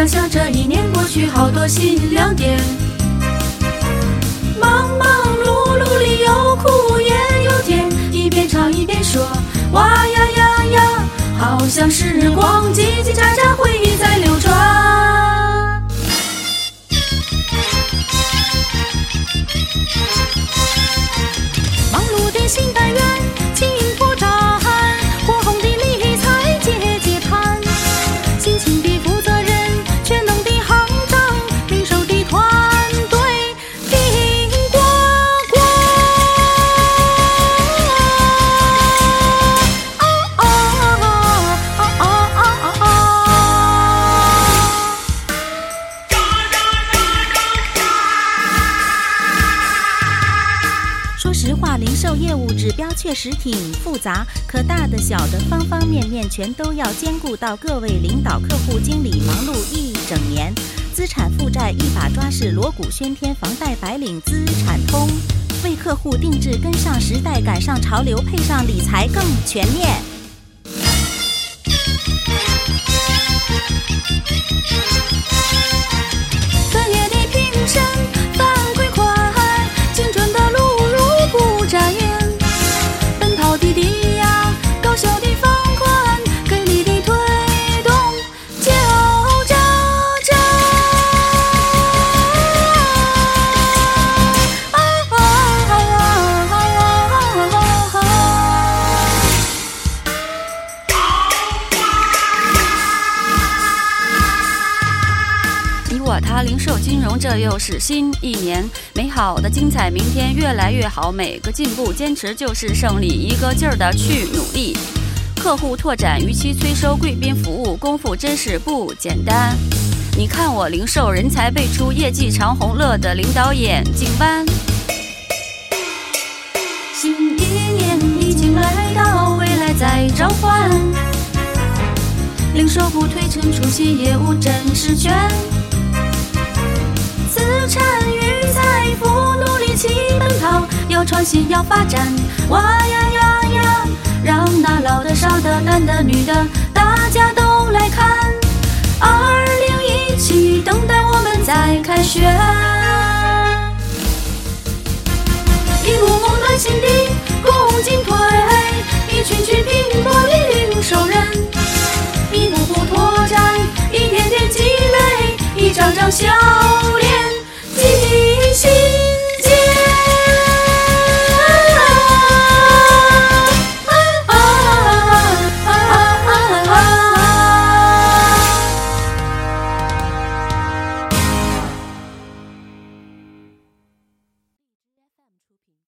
想想这一年过去，好多新亮点。忙忙碌碌里有苦也有甜，一边唱一边说，哇呀呀呀，好像时光叽叽喳喳，回忆在流转。忙碌的新单元，石化，零售业务指标确实挺复杂，可大的小的方方面面全都要兼顾到。各位领导、客户、经理忙碌一整年，资产负债一把抓，是锣鼓喧天，房贷白领资产通，为客户定制，跟上时代，赶上潮流，配上理财更全面。他零售金融，这又是新一年，美好的精彩，明天越来越好，每个进步坚持就是胜利，一个劲儿的去努力。客户拓展，逾期催收，贵宾服务，功夫真是不简单。你看我零售人才辈出，业绩长虹，乐的领导眼睛弯。新一年已经来到，未来在召唤。零售不推陈出新，业务真创新要发展，哇呀呀呀！让那老的、少的、男的、女的，大家都来看。二零一七，等待我们在凯旋。一幕幕暖心的共进退，一群群拼搏的零售人，一步步拓展，一点点积累，一张张笑，